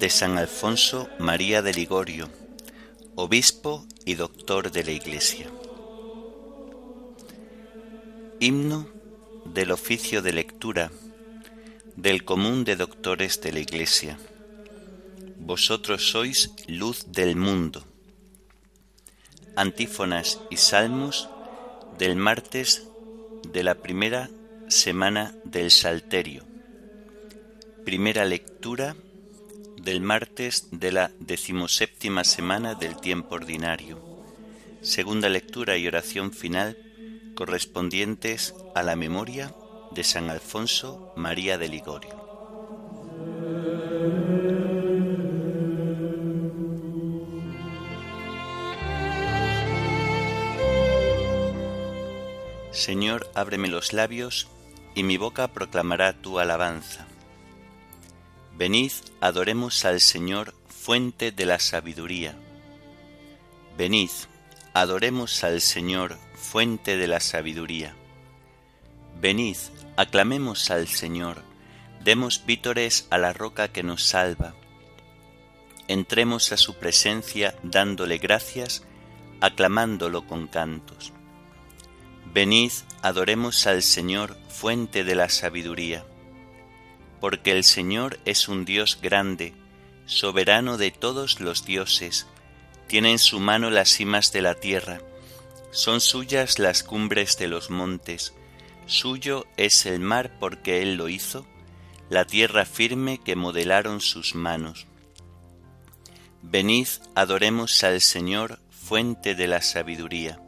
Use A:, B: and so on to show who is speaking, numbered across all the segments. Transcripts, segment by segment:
A: de San Alfonso María de Ligorio, obispo y doctor de la Iglesia. Himno del oficio de lectura del común de doctores de la Iglesia. Vosotros sois luz del mundo. Antífonas y salmos del martes de la primera semana del Salterio. Primera lectura del martes de la decimoséptima semana del tiempo ordinario. Segunda lectura y oración final correspondientes a la memoria de San Alfonso María de Ligorio. Señor, ábreme los labios, y mi boca proclamará tu alabanza. Venid, adoremos al Señor, fuente de la sabiduría. Venid, adoremos al Señor, fuente de la sabiduría. Venid, aclamemos al Señor, demos vítores a la roca que nos salva. Entremos a su presencia dándole gracias, aclamándolo con cantos. Venid, adoremos al Señor, fuente de la sabiduría. Porque el Señor es un Dios grande, soberano de todos los dioses, tiene en su mano las cimas de la tierra, son suyas las cumbres de los montes, Suyo es el mar porque Él lo hizo, la tierra firme que modelaron sus manos. Venid, adoremos al Señor, fuente de la sabiduría.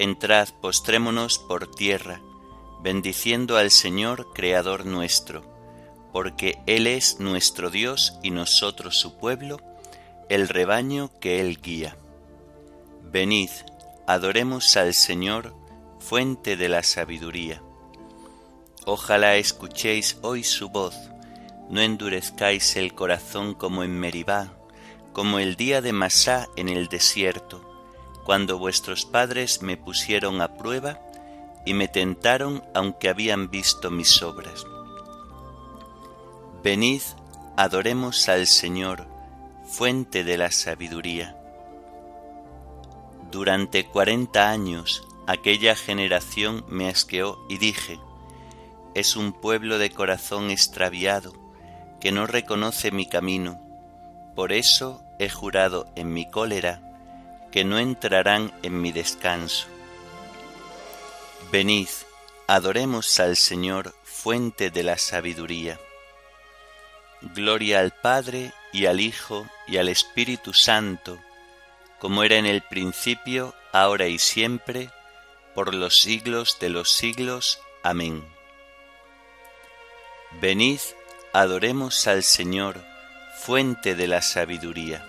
A: Entrad, postrémonos por tierra, bendiciendo al Señor, Creador nuestro, porque Él es nuestro Dios y nosotros su pueblo, el rebaño que Él guía. Venid, adoremos al Señor, fuente de la sabiduría. Ojalá escuchéis hoy su voz, no endurezcáis el corazón como en Meribá, como el día de Masá en el desierto, cuando vuestros padres me pusieron a prueba y me tentaron aunque habían visto mis obras. Venid, adoremos al Señor, fuente de la sabiduría. Durante cuarenta años aquella generación me asqueó y dije, es un pueblo de corazón extraviado que no reconoce mi camino, por eso he jurado en mi cólera que no entrarán en mi descanso. Venid, adoremos al Señor, fuente de la sabiduría. Gloria al Padre y al Hijo y al Espíritu Santo, como era en el principio, ahora y siempre, por los siglos de los siglos. Amén. Venid, adoremos al Señor, fuente de la sabiduría.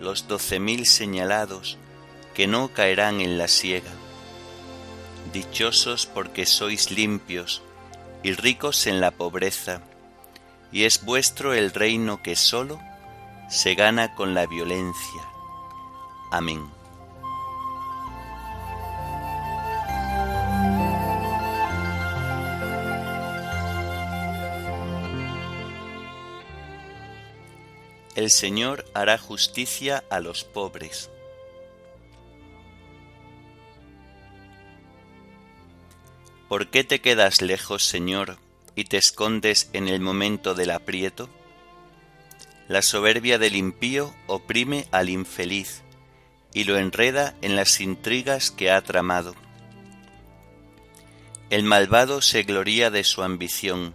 A: los doce mil señalados que no caerán en la siega. Dichosos porque sois limpios, y ricos en la pobreza, y es vuestro el reino que solo se gana con la violencia. Amén. El Señor hará justicia a los pobres ¿Por qué te quedas lejos, Señor, y te escondes en el momento del aprieto? La soberbia del impío oprime al infeliz y lo enreda en las intrigas que ha tramado. El malvado se gloría de su ambición,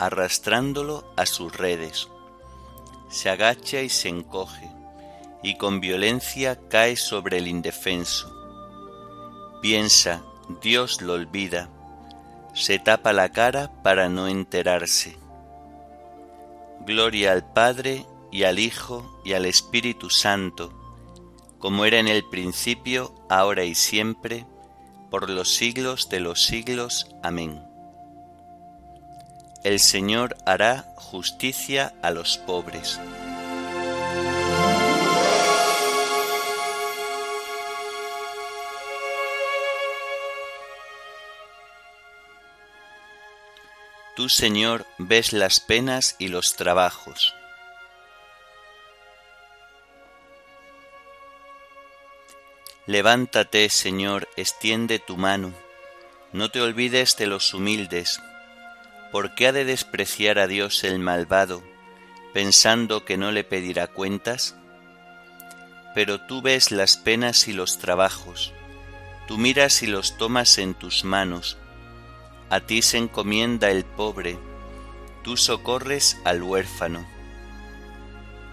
A: arrastrándolo a sus redes se agacha y se encoge, y con violencia cae sobre el indefenso. Piensa, Dios lo olvida, se tapa la cara para no enterarse. Gloria al Padre y al Hijo y al Espíritu Santo, como era en el principio, ahora y siempre, por los siglos de los siglos. Amén. El Señor hará justicia a los pobres. Tú, Señor, ves las penas y los trabajos. Levántate, Señor, extiende tu mano, no te olvides de los humildes ¿Por qué ha de despreciar a Dios el malvado, pensando que no le pedirá cuentas? Pero tú ves las penas y los trabajos, tú miras y los tomas en tus manos, a ti se encomienda el pobre, tú socorres al huérfano.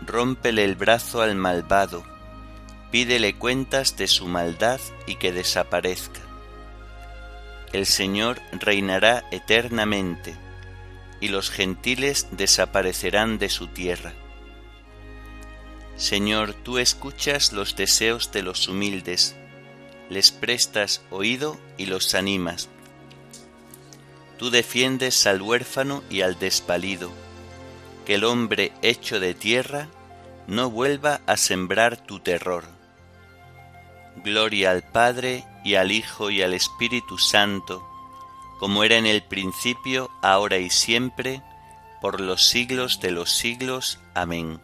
A: Rómpele el brazo al malvado, pídele cuentas de su maldad y que desaparezca. El Señor reinará eternamente y los gentiles desaparecerán de su tierra. Señor, tú escuchas los deseos de los humildes, les prestas oído y los animas. Tú defiendes al huérfano y al despalido, que el hombre hecho de tierra no vuelva a sembrar tu terror. Gloria al Padre y al Hijo y al Espíritu Santo, como era en el principio, ahora y siempre, por los siglos de los siglos. Amén.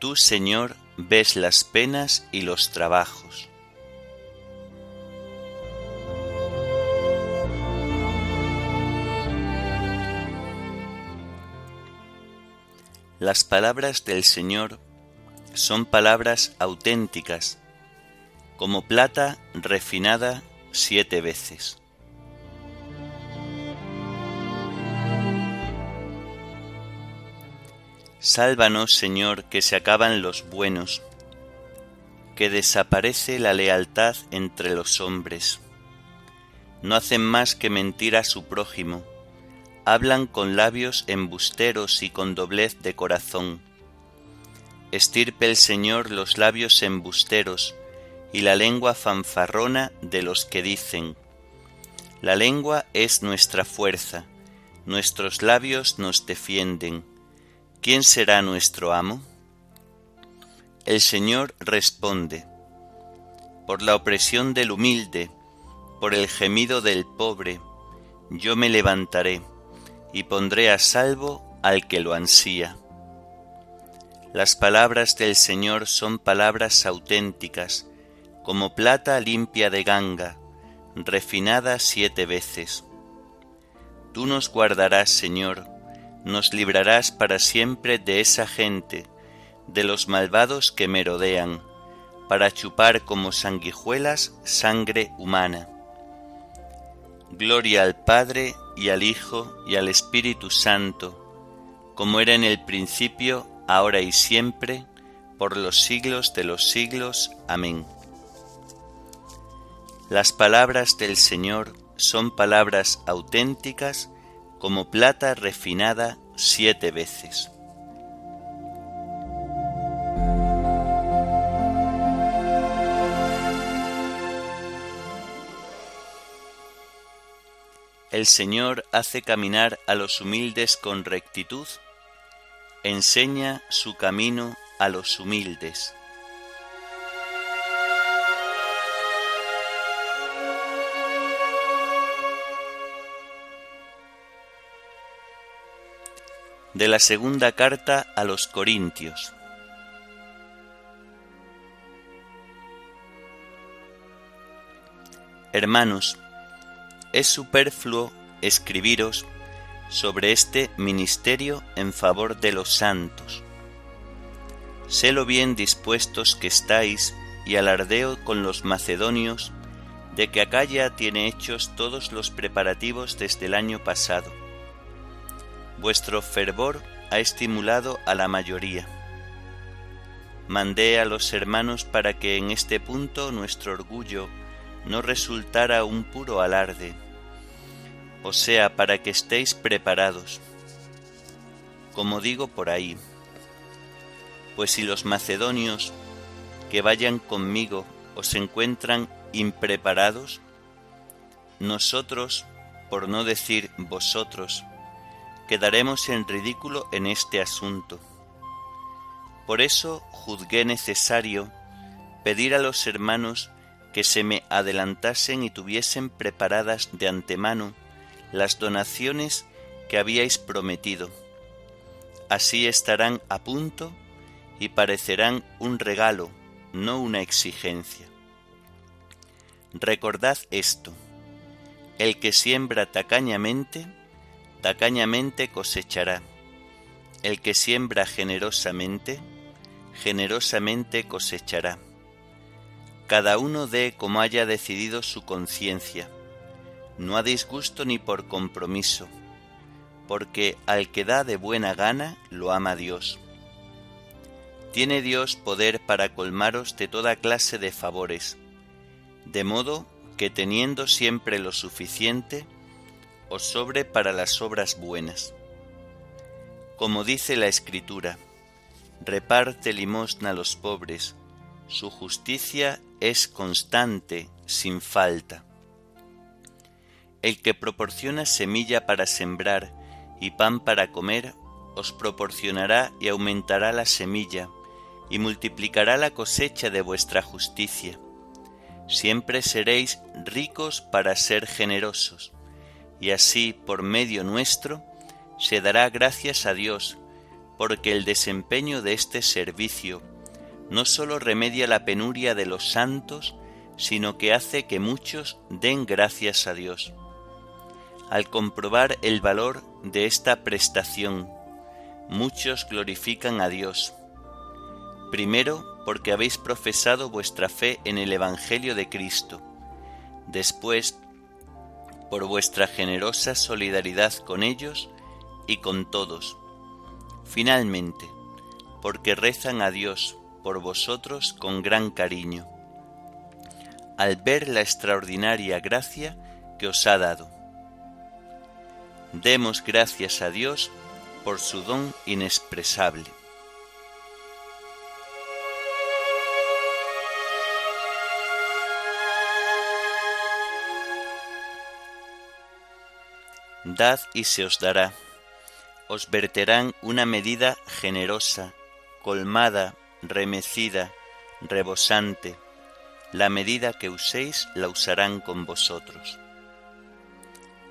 A: Tú, Señor, ves las penas y los trabajos. Las palabras del Señor son palabras auténticas, como plata refinada siete veces. Sálvanos, Señor, que se acaban los buenos, que desaparece la lealtad entre los hombres. No hacen más que mentir a su prójimo, hablan con labios embusteros y con doblez de corazón. Estirpe el Señor los labios embusteros y la lengua fanfarrona de los que dicen, La lengua es nuestra fuerza, nuestros labios nos defienden ¿quién será nuestro amo? El Señor responde, por la opresión del humilde, por el gemido del pobre, yo me levantaré y pondré a salvo al que lo ansía. Las palabras del Señor son palabras auténticas, como plata limpia de ganga, refinada siete veces. Tú nos guardarás, Señor, nos librarás para siempre de esa gente, de los malvados que merodean, para chupar como sanguijuelas sangre humana. Gloria al Padre y al Hijo y al Espíritu Santo, como era en el principio, ahora y siempre, por los siglos de los siglos. Amén. Las palabras del Señor son palabras auténticas como plata refinada siete veces. El Señor hace caminar a los humildes con rectitud, enseña su camino a los humildes. De la segunda carta a los Corintios. Hermanos, es superfluo escribiros sobre este ministerio en favor de los santos. Sé lo bien dispuestos que estáis y alardeo con los macedonios de que Acaya tiene hechos todos los preparativos desde el año pasado. Vuestro fervor ha estimulado a la mayoría. Mandé a los hermanos para que en este punto nuestro orgullo no resultara un puro alarde, o sea, para que estéis preparados, como digo por ahí. Pues si los macedonios que vayan conmigo os encuentran impreparados, nosotros, por no decir vosotros, quedaremos en ridículo en este asunto. Por eso juzgué necesario pedir a los hermanos que se me adelantasen y tuviesen preparadas de antemano las donaciones que habíais prometido. Así estarán a punto y parecerán un regalo, no una exigencia. Recordad esto, el que siembra tacañamente, tacañamente cosechará, el que siembra generosamente, generosamente cosechará. Cada uno dé como haya decidido su conciencia, no a disgusto ni por compromiso, porque al que da de buena gana lo ama Dios. Tiene Dios poder para colmaros de toda clase de favores, de modo que teniendo siempre lo suficiente, os sobre para las obras buenas. Como dice la Escritura, reparte limosna a los pobres, su justicia es constante, sin falta. El que proporciona semilla para sembrar y pan para comer, os proporcionará y aumentará la semilla, y multiplicará la cosecha de vuestra justicia. Siempre seréis ricos para ser generosos, y así por medio nuestro se dará gracias a Dios, porque el desempeño de este servicio no sólo remedia la penuria de los santos, sino que hace que muchos den gracias a Dios. Al comprobar el valor de esta prestación, muchos glorifican a Dios. Primero, porque habéis profesado vuestra fe en el Evangelio de Cristo. Después, por vuestra generosa solidaridad con ellos y con todos. Finalmente, porque rezan a Dios por vosotros con gran cariño, al ver la extraordinaria gracia que os ha dado. Demos gracias a Dios por su don inexpresable. Dad y se os dará. Os verterán una medida generosa, colmada remecida, rebosante, la medida que uséis la usarán con vosotros.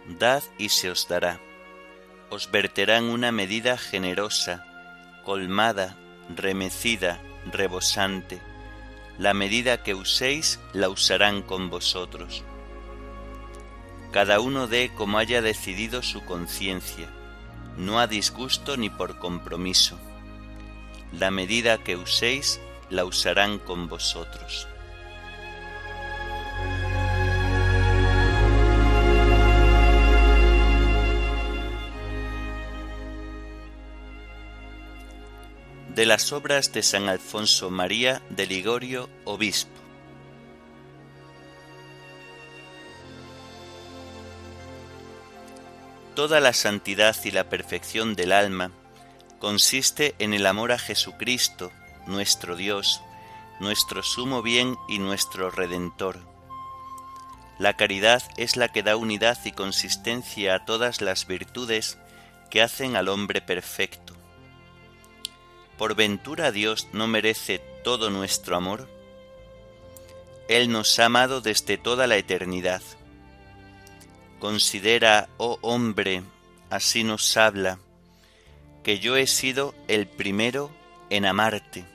A: Dad y se os dará. Os verterán una medida generosa, colmada, remecida, rebosante. La medida que uséis la usarán con vosotros. Cada uno dé como haya decidido su conciencia, no a disgusto ni por compromiso la medida que uséis la usarán con vosotros. De las obras de San Alfonso María de Ligorio, obispo. Toda la santidad y la perfección del alma consiste en el amor a Jesucristo, nuestro Dios, nuestro sumo bien y nuestro Redentor. La caridad es la que da unidad y consistencia a todas las virtudes que hacen al hombre perfecto. ¿Por ventura Dios no merece todo nuestro amor? Él nos ha amado desde toda la eternidad. Considera, oh hombre, así nos habla, que yo he sido el primero en amarte.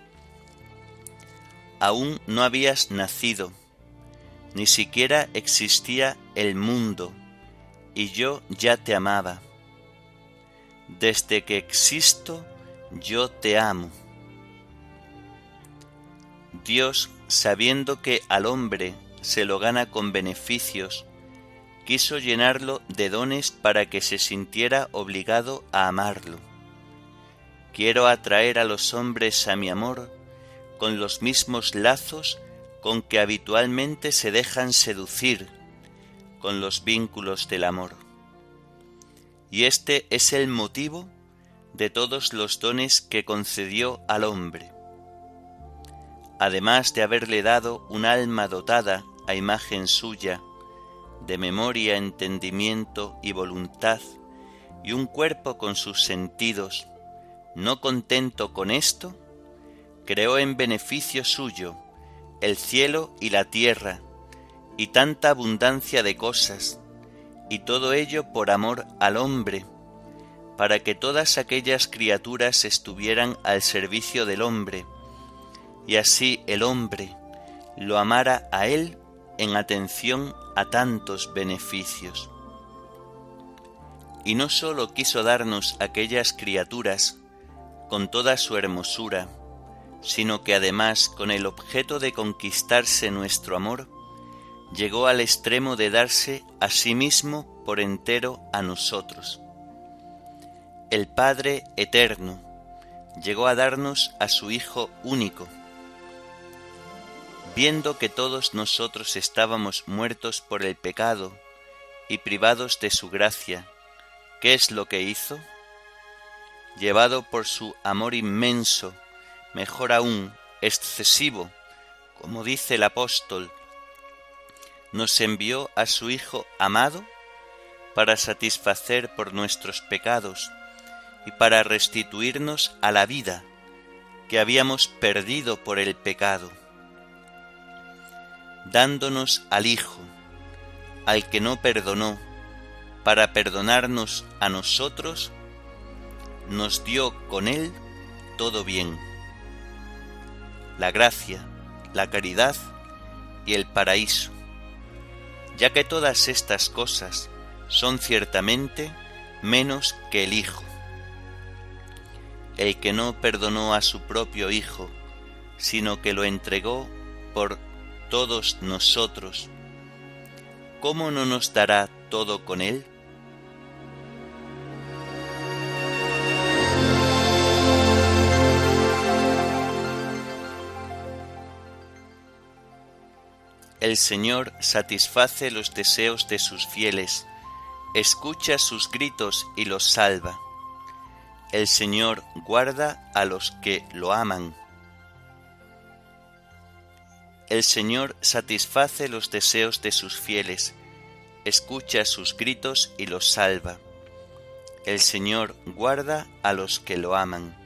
A: Aún no habías nacido, ni siquiera existía el mundo, y yo ya te amaba. Desde que existo, yo te amo. Dios sabiendo que al hombre se lo gana con beneficios, quiso llenarlo de dones para que se sintiera obligado a amarlo. Quiero atraer a los hombres a mi amor con los mismos lazos con que habitualmente se dejan seducir, con los vínculos del amor. Y este es el motivo de todos los dones que concedió al hombre además de haberle dado un alma dotada a imagen suya, de memoria, entendimiento y voluntad, y un cuerpo con sus sentidos, no contento con esto, creó en beneficio suyo el cielo y la tierra, y tanta abundancia de cosas, y todo ello por amor al hombre, para que todas aquellas criaturas estuvieran al servicio del hombre, y así el hombre lo amara a él en atención a tantos beneficios. Y no sólo quiso darnos aquellas criaturas con toda su hermosura, sino que además con el objeto de conquistarse nuestro amor, llegó al extremo de darse a sí mismo por entero a nosotros. El Padre Eterno llegó a darnos a su Hijo único, viendo que todos nosotros estábamos muertos por el pecado y privados de su gracia, ¿qué es lo que hizo? Llevado por su amor inmenso, mejor aún, excesivo, como dice el apóstol, nos envió a su Hijo amado para satisfacer por nuestros pecados y para restituirnos a la vida que habíamos perdido por el pecado dándonos al Hijo, al que no perdonó, para perdonarnos a nosotros, nos dio con Él todo bien, la gracia, la caridad y el paraíso, ya que todas estas cosas son ciertamente menos que el Hijo. El que no perdonó a su propio Hijo, sino que lo entregó por todos nosotros, ¿cómo no nos dará todo con Él? El Señor satisface los deseos de sus fieles, escucha sus gritos y los salva. El Señor guarda a los que lo aman el Señor satisface los deseos de sus fieles, escucha sus gritos y los salva. El Señor guarda a los que lo aman.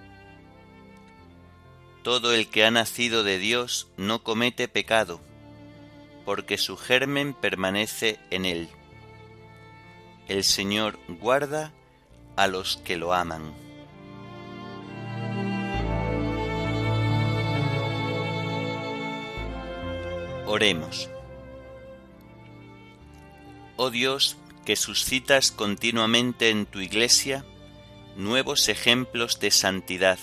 A: Todo el que ha nacido de Dios no comete pecado, porque su germen permanece en él. El Señor guarda a los que lo aman. Oremos. Oh Dios, que suscitas continuamente en tu Iglesia nuevos ejemplos de santidad,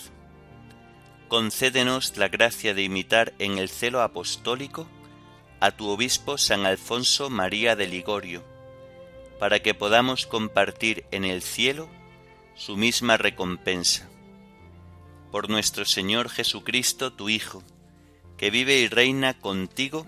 A: concédenos la gracia de imitar en el celo apostólico a tu obispo San Alfonso María de Ligorio, para que podamos compartir en el cielo su misma recompensa. Por nuestro Señor Jesucristo, tu Hijo, que vive y reina contigo